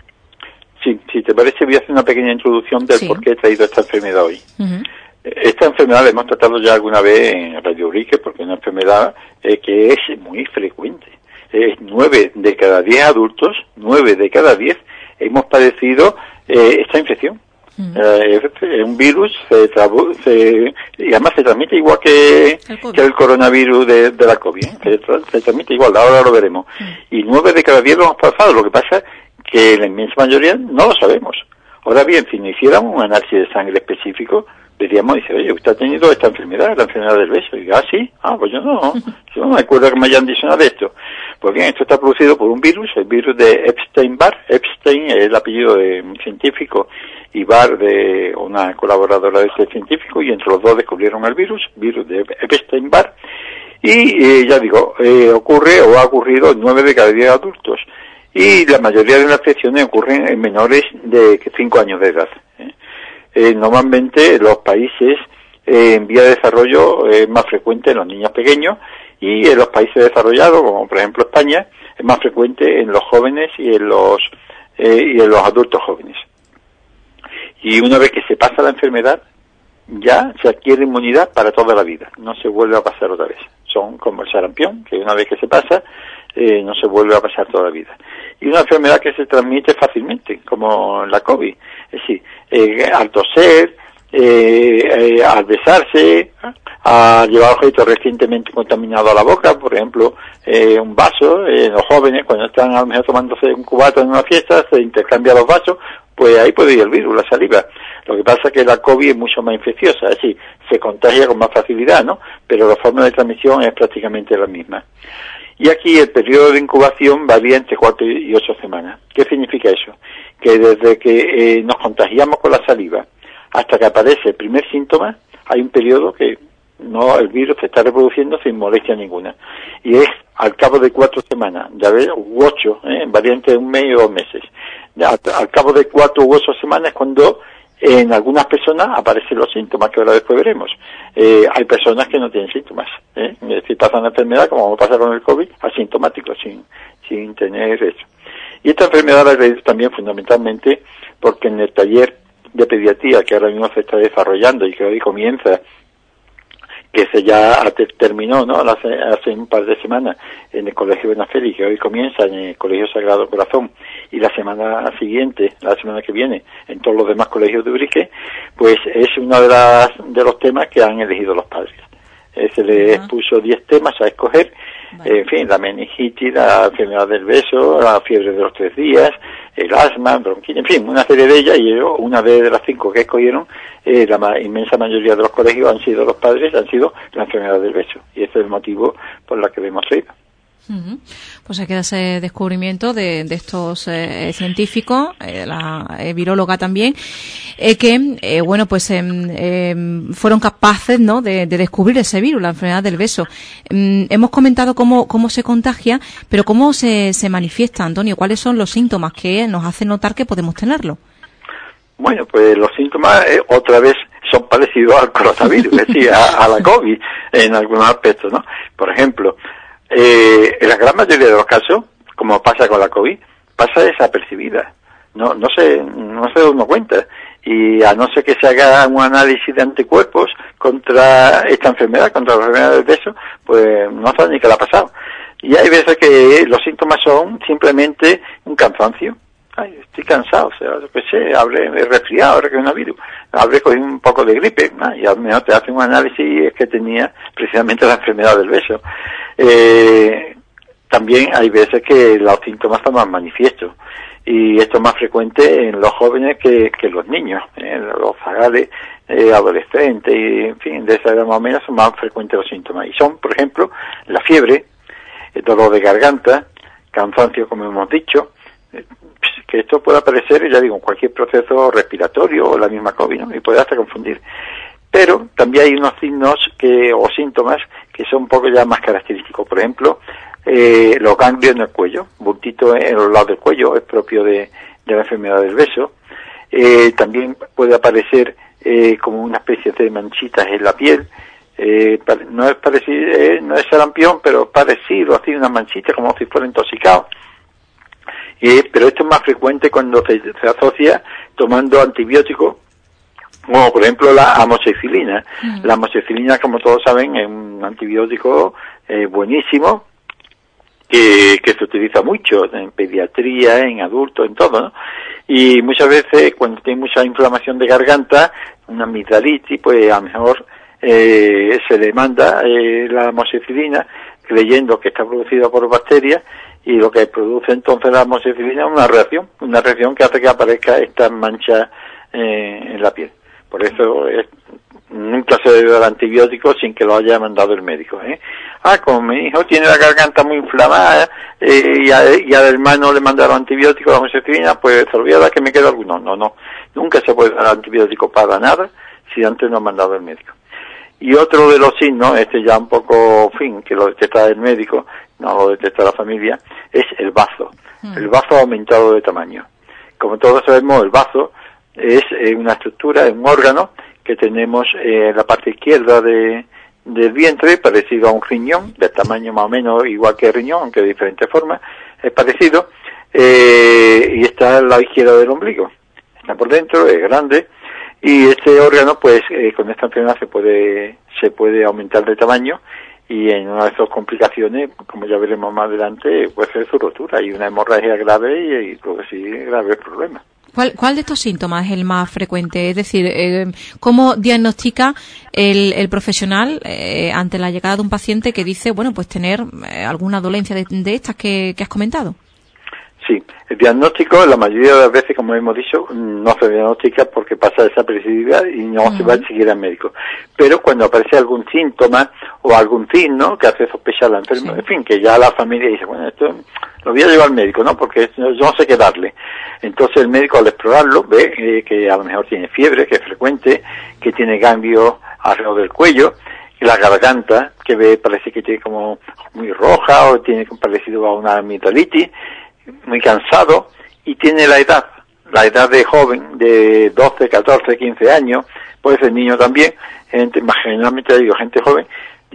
Sí, si te parece, voy a hacer una pequeña introducción del por qué he traído esta enfermedad hoy. Esta enfermedad la hemos tratado ya alguna vez en Radio Urique porque es una enfermedad eh, que es muy frecuente. Es nueve de cada diez adultos, nueve de cada diez hemos padecido eh, esta infección. Mm. Eh, es un virus se, se, y además se transmite igual que el, que el coronavirus de, la COVID. Se, transmite igual, ahora lo veremos. Mm. Y nueve de cada diez lo hemos pasado. Lo que pasa es que la inmensa mayoría no lo sabemos. Ahora bien, si no hiciéramos un análisis de sangre específico, diríamos, dice, oye, usted ha tenido esta enfermedad, la enfermedad del beso. Y ah, sí, ah, pues yo no, yo no me acuerdo que me hayan dicho nada de esto. Pues bien, esto está producido por un virus, el virus de Epstein-Barr. Epstein es el apellido de un científico y Barr de una colaboradora de este científico y entre los dos descubrieron el virus, virus de Epstein-Barr. Y eh, ya digo, eh, ocurre o ha ocurrido en nueve de cada diez adultos. Y la mayoría de las infecciones ocurren en menores de 5 años de edad. ¿eh? Eh, normalmente los países eh, en vía de desarrollo es más frecuente en los niños pequeños y en los países desarrollados, como por ejemplo España, es más frecuente en los jóvenes y en los eh, y en los adultos jóvenes. Y una vez que se pasa la enfermedad, ya se adquiere inmunidad para toda la vida, no se vuelve a pasar otra vez. Son como el sarampión, que una vez que se pasa, eh, no se vuelve a pasar toda la vida. Y una enfermedad que se transmite fácilmente, como la COVID. Es decir, eh, al toser, eh, eh, al besarse, a llevar objetos recientemente contaminados a la boca, por ejemplo, eh, un vaso, los jóvenes cuando están a lo mejor tomándose un cubato en una fiesta, se intercambian los vasos, pues ahí puede ir el virus, la saliva. Lo que pasa es que la COVID es mucho más infecciosa, es decir, se contagia con más facilidad, ¿no? Pero la forma de transmisión es prácticamente la misma. Y aquí el periodo de incubación varía entre cuatro y ocho semanas. ¿Qué significa eso? Que desde que eh, nos contagiamos con la saliva hasta que aparece el primer síntoma, hay un periodo que no el virus se está reproduciendo sin molestia ninguna. Y es al cabo de cuatro semanas, ya ves, u ocho, ¿eh? variante de un mes o dos meses. al cabo de cuatro u ocho semanas cuando en algunas personas aparecen los síntomas, que ahora después veremos. Eh, hay personas que no tienen síntomas. ¿eh? Si pasan la enfermedad, como pasa con el COVID, asintomático, sin, sin tener eso. Y esta enfermedad la he también fundamentalmente porque en el taller de pediatría que ahora mismo se está desarrollando y que hoy comienza que se ya terminó ¿no? hace, hace, un par de semanas en el Colegio Benafeli, que hoy comienza en el Colegio Sagrado Corazón, y la semana siguiente, la semana que viene, en todos los demás colegios de Urique, pues es uno de, las, de los temas que han elegido los padres. Eh, se les puso 10 temas a escoger En fin, la meningitis, la enfermedad del beso, la fiebre de los tres días, el asma, bronquitis, en fin, una serie de ellas, y una de las cinco que escogieron, eh, la inmensa mayoría de los colegios han sido los padres, han sido la enfermedad del beso. Y ese es el motivo por el que hemos traído. Pues hay que ese descubrimiento de, estos eh, científicos, eh, la eh, viróloga también, que, bueno, pues em, em, fueron capaces, ¿no?, de, descubrir ese virus, la enfermedad del beso. Mm, hemos comentado cómo, cómo se contagia, pero cómo se, se manifiesta, Antonio. ¿Cuáles son los síntomas que nos hacen notar que podemos tenerlo? Bueno, pues los síntomas, otra vez, son parecidos al coronavirus, es decir, a, a la COVID en algunos aspectos, ¿no? Por ejemplo, eh, en la gran mayoría de los casos, como pasa con la COVID, pasa desapercibida. No, no se, no se da uno cuenta. Y a no ser que se haga un análisis de anticuerpos contra esta enfermedad, contra la enfermedad del beso, pues no sabe ni qué le ha pasado. Y hay veces que los síntomas son simplemente un cansancio. Ay, estoy cansado, o sea, lo que sé, habré resfriado, habré coronavirus, habré cogido un poco de gripe, y al menos te hacen un análisis y es que tenía precisamente la enfermedad del beso. Eh, también hay veces que los síntomas son más manifiestos y esto es más frecuente en los jóvenes que, que los niños, en los zagales, eh, adolescentes, y, en fin, de esa edad más o menos son más frecuentes los síntomas. Y son, por ejemplo, la fiebre, el dolor de garganta, cansancio, como hemos dicho, eh, que esto puede aparecer, ya digo, en cualquier proceso respiratorio o la misma COVID, ¿no? y puede hasta confundir. Pero también hay unos signos que, o síntomas que son un poco ya más característicos. Por ejemplo, eh, los ganglios en el cuello, bultito en los lados del cuello, es propio de, la enfermedad del beso. Eh, también puede aparecer eh, como una especie de manchitas en la piel. no es parecido, no es sarampión, pero parecido, así una manchita como si fuera intoxicado. pero esto es más frecuente cuando se, se asocia tomando antibióticos como por ejemplo la amoxicilina. Mm. La amoxicilina, como todos saben, es un antibiótico eh, buenísimo que, que, se utiliza mucho en pediatría, en adultos, en todo, ¿no? Y muchas veces cuando tiene mucha inflamación de garganta, una amigdalitis, pues a lo mejor eh, se le manda eh, la amoxicilina creyendo que está producida por bacterias y lo que produce entonces la amoxicilina es una reacción, una reacción que hace que aparezca esta mancha en la piel. Por eso es, nunca se debe dar antibiótico sin que lo haya mandado el médico. ¿eh? Ah, como mi hijo tiene la garganta muy inflamada eh, y, al hermano le mandaron antibiótico, la amoxicilina, pues se olvida que me queda alguno. No, no, nunca se puede dar antibiótico para nada si antes no ha mandado el médico. Y otro de los signos, este ya un poco, fin, que lo detecta el médico, no lo detecta la familia, es el bazo. Mm. El bazo ha aumentado de tamaño. Como todos sabemos, el bazo es eh, una estructura, un órgano que tenemos eh, en la parte izquierda de, del vientre, parecido a un riñón, de tamaño más o menos igual que el riñón, aunque de diferentes formas, es parecido, eh, y está al lado izquierdo del ombligo. Está por dentro, es grande, y este órgano, pues, con esta enfermedad se puede, se puede aumentar de tamaño, y en una de esas complicaciones, como ya veremos más adelante, puede ser su rotura y una hemorragia grave y, y creo que sí, grave problema. ¿Cuál, de estos síntomas es el más frecuente? Es decir, eh, ¿cómo diagnostica el, el profesional eh, ante la llegada de un paciente que dice, bueno, pues tener eh, alguna dolencia de, estas que, has comentado? Sí, el diagnóstico la mayoría de las veces, como hemos dicho, no se diagnostica porque pasa desapercibida y no se va a seguir al médico. Pero cuando aparece algún síntoma o algún signo que hace sospechar la enfermedad, en fin, que ya la familia dice, bueno, esto lo voy a llevar al médico, ¿no? Porque yo no sé qué darle. Entonces el médico al explorarlo ve eh, que a lo mejor tiene fiebre, que es frecuente, que tiene cambios alrededor del cuello, y la garganta, que ve parece que tiene como muy roja o tiene parecido a una amigdalitis, muy cansado, y tiene la edad, la edad de joven, de 12, 14, 15 años, puede ser niño también, gente, más generalmente digo gente joven,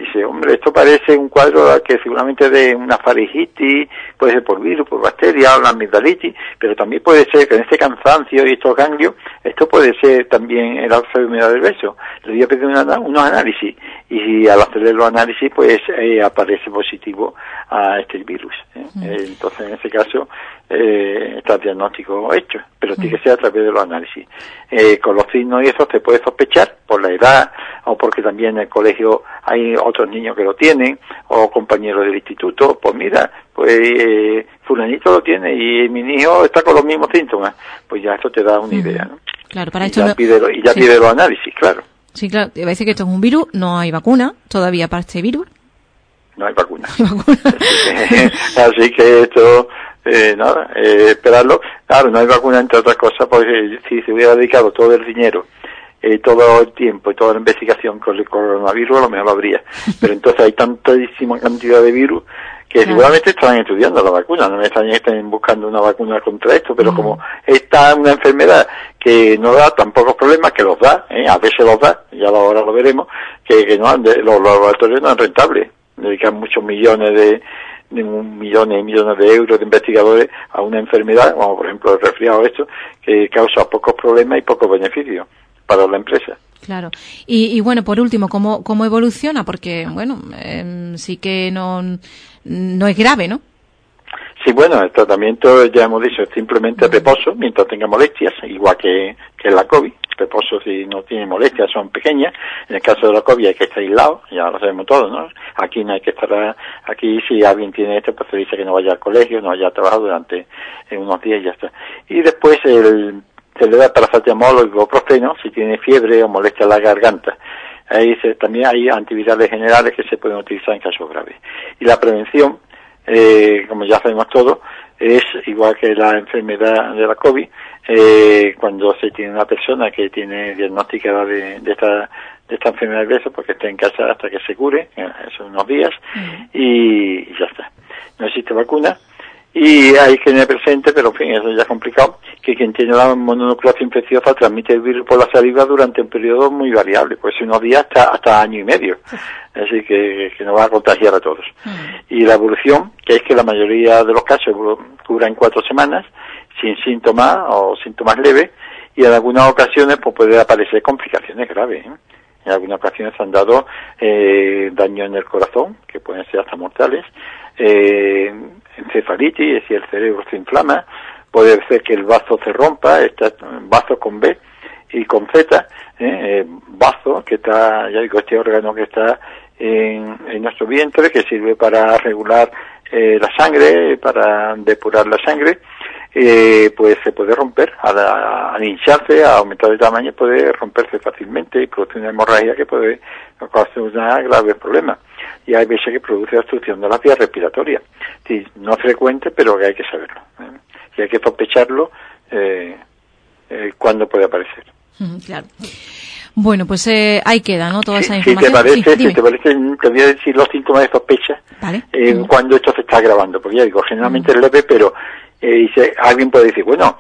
Dice, hombre, esto parece un cuadro que seguramente de una faringitis, puede ser por virus, por bacteria, o la amigdalitis, pero también puede ser que en este cansancio y estos ganglios, esto puede ser también el enfermedad del beso. Le voy a pedir unos análisis y al hacerle los análisis, pues eh, aparece positivo a este virus. ¿eh? Entonces, en ese caso, eh, está el diagnóstico hecho, pero tiene que ser a través de los análisis. Eh, con los signos y eso se puede sospechar por la edad o porque también en el colegio hay otros niños que lo tienen, o compañeros del instituto, pues mira, pues eh, fulanito lo tiene y mi hijo está con los mismos síntomas, pues ya esto te da una idea, ¿no? Claro, para y esto ya, pide, lo- y ya sí. pide los análisis, claro, Sí, claro, te va a decir que esto es un virus, no hay vacuna todavía para este virus. no hay vacuna. No hay vacuna. Así que esto, eh, nada, eh, esperarlo. Claro, no hay vacuna entre otras cosas, porque si se hubiera dedicado todo el dinero, eh, todo el tiempo y toda la investigación con el coronavirus, a lo mejor lo habría. Pero entonces hay tantísima cantidad de virus que Claro. seguramente están estudiando la vacuna, no me extraña que estén buscando una vacuna contra esto, pero Mm. como esta es una enfermedad que no da tan pocos problemas, que los da, ¿eh? a veces los da, ya ahora lo veremos, que, que no han de- los laboratorios no son rentables, dedican muchos millones de, millones y millones de euros de investigadores a una enfermedad, como por ejemplo el resfriado esto, que causa pocos problemas y pocos beneficios para la empresa. Claro. Y, y bueno, por último, ¿cómo, cómo evoluciona? Porque, bueno, em, sí que no, no es grave, ¿no? Sí, bueno, el tratamiento, ya hemos dicho, es simplemente reposo mientras tenga molestias, igual que, que la COVID. Reposo si no tiene molestias son pequeñas. En el caso de la COVID hay que estar aislado, ya lo sabemos todos, ¿no? Aquí no hay que estar, aquí si alguien tiene esto, pues se dice que no vaya al colegio, no vaya a trabajar durante eh, unos días y ya está. Y después el, se le da paracetamol o ibuprofeno si tiene fiebre o molestia en la garganta. Ahí se- también hay antivirales generales que se pueden utilizar en casos graves. Y la prevención, eh, como ya sabemos todos, es igual que la enfermedad de la COVID, eh, cuando se tiene una persona que tiene diagnosticada de, de esta de esta enfermedad de eso, porque esté en casa hasta que se cure, eh, son unos días, y, y ya está. No existe vacuna, y hay que tener presente, pero en fin, eso ya es complicado, que quien tiene la mononucleosis infecciosa transmite el virus por la saliva durante un periodo muy variable, pues unos días hasta, hasta año y medio. Así que, que nos va a contagiar a todos. Y la evolución, que es que la mayoría de los casos cura en cuatro semanas, sin síntomas o síntomas leves, y en algunas ocasiones pues puede aparecer complicaciones graves. ¿eh? En algunas ocasiones se han dado eh, daño en el corazón, que pueden ser hasta mortales, eh, encefalitis, es decir, el cerebro se inflama, puede ser que el vaso se rompa, está vaso con B y con Z, ¿eh? Eh, bazo, que está, ya digo, este órgano que está en, nuestro vientre, que sirve para regular eh, la sangre, para depurar la sangre, eh, pues se puede romper, al, al hincharse, a aumentar de tamaño, puede romperse fácilmente y produce una hemorragia que puede causar un grave problema. Y hay veces que produce obstrucción de las vías respiratorias. Sí, no frecuente, pero que hay que saberlo. ¿eh? Y hay que sospecharlo eh, eh, cuando puede aparecer. Claro. Bueno, pues eh, ahí queda, ¿no? Toda esa Si, si información. te parece, Sí, si te parece, te voy a decir los síntomas de sospecha Vale. Ujú. cuando esto se está grabando, porque ya digo, generalmente es leve, pero eh, dice, alguien puede decir, bueno,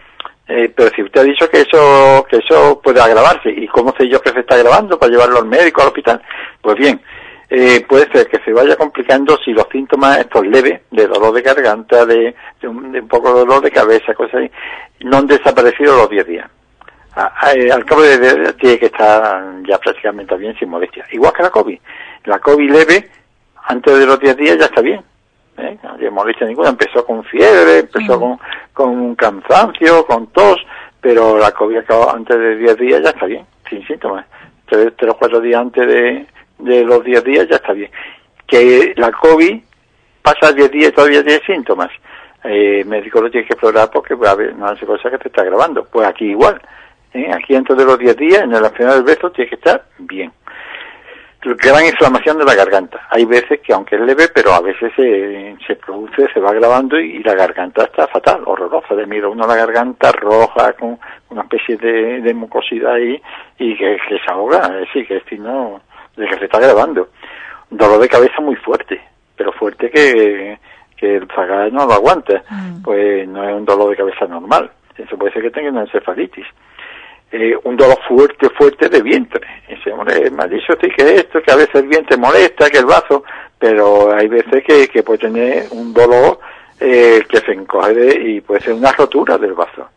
eh, pero si usted ha dicho que eso que eso puede agravarse, ¿y cómo sé yo que se está grabando para llevarlo al médico, al hospital? Pues bien, eh, puede ser que se vaya complicando si los síntomas estos leves, de dolor de garganta, de, de un, de un poco de dolor de cabeza, cosas así, no han desaparecido los 10 días. A- a- eh, al cabo de 10 días tiene que estar ya prácticamente bien sin molestia. Igual que la COVID. La COVID leve, antes de los 10 días ya está bien. ¿eh? No tiene molestia ninguna. Empezó con fiebre, empezó con, con un cansancio, con tos, pero la COVID acabó antes de 10 días ya está bien, sin síntomas. Tres, tres o cuatro días antes de, de los 10 días ya está bien. Que la COVID pasa 10 días y todavía tiene síntomas. Eh, el médico lo tiene que explorar porque puede haber no hace cosas que te está grabando. Pues aquí igual. ¿eh? Aquí antes de los 10 días, en la final del beso, tiene que estar bien. Gran inflamación de la garganta. Hay veces que, aunque es leve, pero a veces se, se produce, se va grabando y, la garganta está fatal, horrorosa. De mira uno la garganta roja, con una especie de, mucosidad ahí y que, que se ahoga. Es decir, que es signo de que se está grabando. Dolor de cabeza muy fuerte, pero fuerte que, que el zagal no lo aguanta. Mm. Pues no es un dolor de cabeza normal. Eso puede ser que tenga una encefalitis eh, un dolor fuerte, fuerte de vientre. Ese hombre me ha dicho sí que esto, que a veces el vientre molesta, que el vaso, pero hay veces que, que puede tener un dolor eh, que se encoge de- y puede ser una rotura del vaso.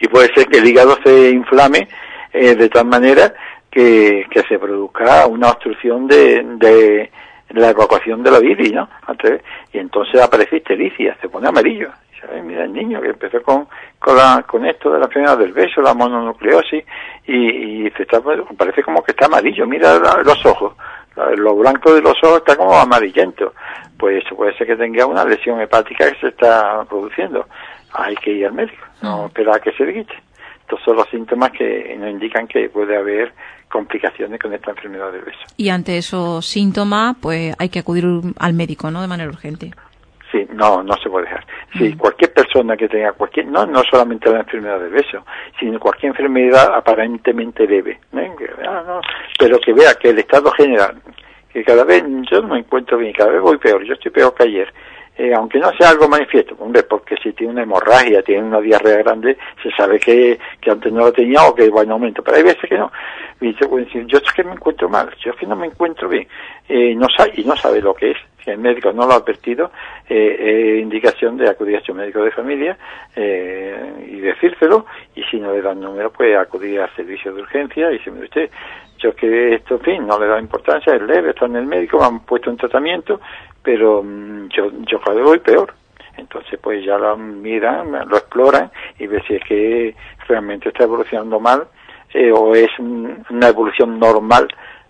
Y puede ser que el hígado se inflame eh, de tal manera que, que se produzca una obstrucción de, de la evacuación de la bilis, ¿no? Y entonces aparece ictericia, se pone amarillo. Y dice, "Ay, Mira el niño que empezó con, con, la, con esto de la enfermedad del beso, la mononucleosis, y, y se está, parece como que está amarillo, mira la- los ojos. Lo blanco de los ojos está como amarillento. Pues puede ser que tenga una lesión hepática que se está produciendo. Hay que ir al médico, no esperar a que se le quite. Estos son los síntomas que nos indican que puede haber complicaciones con esta enfermedad del beso. Y ante esos síntomas, pues hay que acudir al médico, ¿no? De manera urgente. Sí, no, no se puede dejar. Sí, cualquier persona que tenga cualquier, no, no solamente la enfermedad del beso, sino cualquier enfermedad aparentemente leve, ¿eh? ah, pero que vea que el estado general, que cada vez yo no me encuentro bien, cada vez voy peor, yo estoy peor que ayer, eh, aunque no sea algo manifiesto, hombre, porque si tiene una hemorragia, tiene una diarrea grande, se sabe que, que antes no lo tenía o que va en aumento, pero hay veces que no. Y dice, yo es que me encuentro mal, yo es que no me encuentro bien, eh, no sabe, y no sabe lo que es. Si el médico no lo ha advertido, eh, indicación de acudir a su médico de familia eh, y decírselo, y si no le dan número, pues acudir al servicio de urgencia y si me usted, yo que esto, fin, no le da importancia, es leve, está en el médico, me han puesto un tratamiento, pero mm, yo, yo cada vez voy peor. Entonces, pues ya lo miran, lo exploran y ven si es que realmente está evolucionando mal eh, o es una evolución normal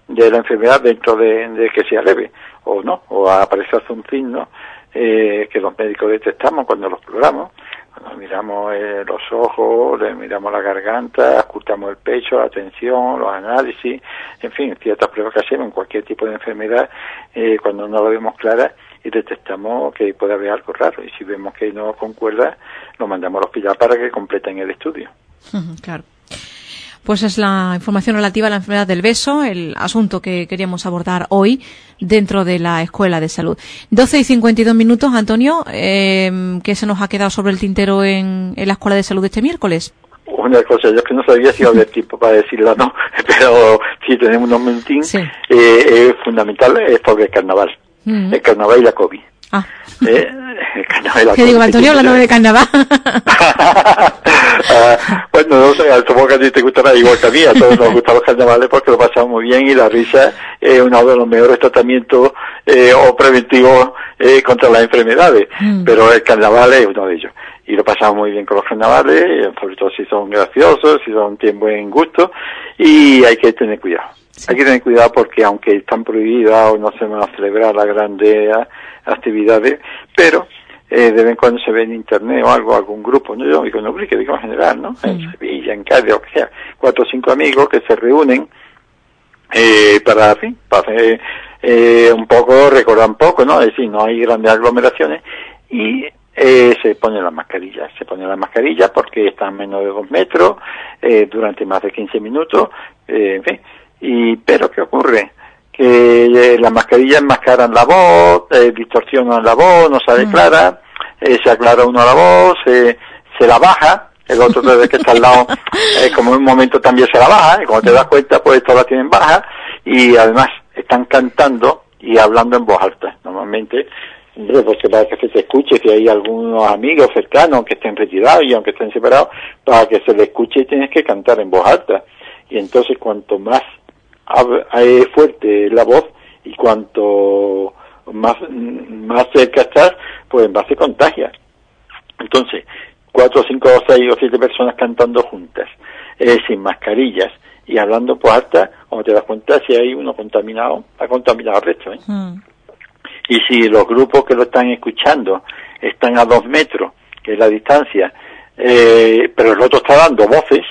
de la enfermedad dentro de, que sea leve o no, o aparece un signo eh, que los médicos detectamos cuando lo exploramos cuando miramos eh, los ojos, le miramos la garganta, ocultamos el pecho, la tensión, los análisis, en fin, ciertas pruebas que hacemos en cualquier tipo de enfermedad, eh, cuando no lo vemos clara y detectamos que puede haber algo raro. Y si vemos que no concuerda, lo mandamos al hospital para que completen el estudio. Claro. Pues es la información relativa a la enfermedad del beso, el asunto que queríamos abordar hoy dentro de la Escuela de Salud. 12 y 52 minutos, Antonio, eh, ¿qué se nos ha quedado sobre el tintero en, la Escuela de Salud este miércoles? Una cosa, yo que no sabía si iba a haber tiempo para decirlo no, pero si tenemos un momentín, eh, es fundamental es sobre el carnaval, mm. el carnaval y la COVID. Eh, ¿Qué digo, Antonio, hablando de carnaval? Ah, bueno, no sé, supongo que a ti te gustará igual que a mí, a todos nos gustan los carnavales porque lo pasamos muy bien y la risa es uno de los mejores tratamientos eh, o preventivos eh, contra las enfermedades, mm. pero el carnaval es uno de ellos. Y lo pasamos muy bien con los carnavales, sobre todo si son graciosos, si son tienen buen gusto, y hay que tener cuidado. Hay que tener cuidado porque aunque están prohibidas o no se van a celebrar las grandes actividades, pero eh, de vez en cuando se ve en internet o algo, algún grupo, no yo digo, no, que digo en general, ¿no? En Sevilla, en Cádiz, o que sea, cuatro o cinco amigos que se reúnen eh, para, fin, para eh, un poco, recordar un poco, ¿no? Es decir, no hay grandes aglomeraciones y eh, se pone la mascarilla, se pone la mascarilla porque está a menos de dos metros, eh, durante más de 15 minutos, eh, en fin, y, pero ¿qué ocurre? que eh, las mascarillas enmascaran la voz, eh, distorsionan la voz, no se declara, eh, se aclara uno la voz, se, se la baja, el otro desde que está al lado, como en un momento también se la baja, y cuando te das cuenta, pues todas la tienen baja, y además están cantando y hablando en voz alta. Normalmente, pues para que se escuche, si hay algunos amigos cercanos que estén retirados y aunque estén separados, para que se le escuche tienes que cantar en voz alta. Y entonces cuanto más es fuerte la voz y cuanto más, más cerca estás, pues más se contagia. Entonces, cuatro, cinco, seis o siete personas cantando juntas, eh, sin mascarillas y hablando por alta, como te das cuenta, si hay uno contaminado, ha contaminado al resto. ¿eh? Hmm. Y si los grupos que lo están escuchando están a dos metros, que es la distancia, eh, pero el otro está dando voces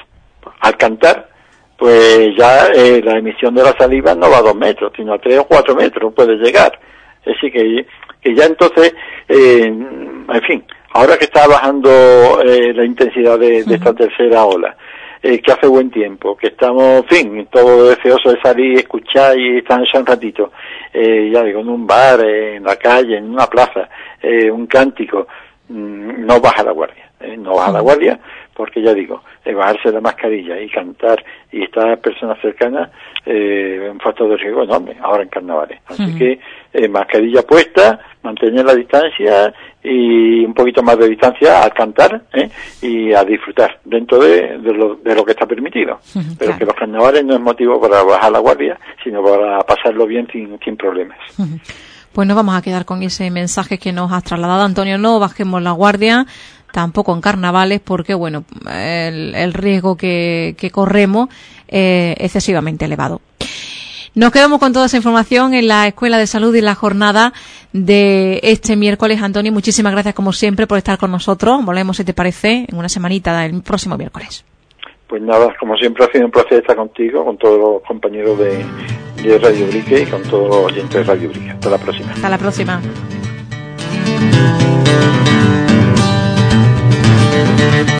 al cantar, pues ya eh, la emisión de la saliva no va a dos metros, sino a tres o cuatro metros puede llegar. Es decir, que, que ya entonces, eh, en fin, ahora que está bajando eh, la intensidad de, esta tercera ola, eh, que hace buen tiempo, que estamos, en fin, todo deseoso de salir, escuchar y estar un ratito, eh, ya digo, en un bar, en la calle, en una plaza, eh, un cántico, mm, no baja la guardia, no baja la guardia, porque ya digo, bajarse la mascarilla y cantar y estar personas cercanas eh, un factor de riesgo enorme ahora en carnavales. Así que eh, mascarilla puesta, mantener la distancia y un poquito más de distancia al cantar ¿eh? y a disfrutar dentro de, lo, de lo que está permitido. Pero que los carnavales no es motivo para bajar la guardia, sino para pasarlo bien sin, sin problemas. Pues nos vamos a quedar con ese mensaje que nos has trasladado, Antonio. No bajemos la guardia, tampoco en carnavales, porque bueno, el, riesgo que, corremos es excesivamente elevado. Nos quedamos con toda esa información en la Escuela de Salud y la jornada de este miércoles. Antonio, muchísimas gracias como siempre por estar con nosotros. Volvemos, si te parece, en una semanita el próximo miércoles. Pues nada, como siempre ha sido un placer estar contigo, con todos los compañeros de, de Radio Brique y con todos los oyentes de Radio Brique. Hasta la próxima. Hasta la próxima.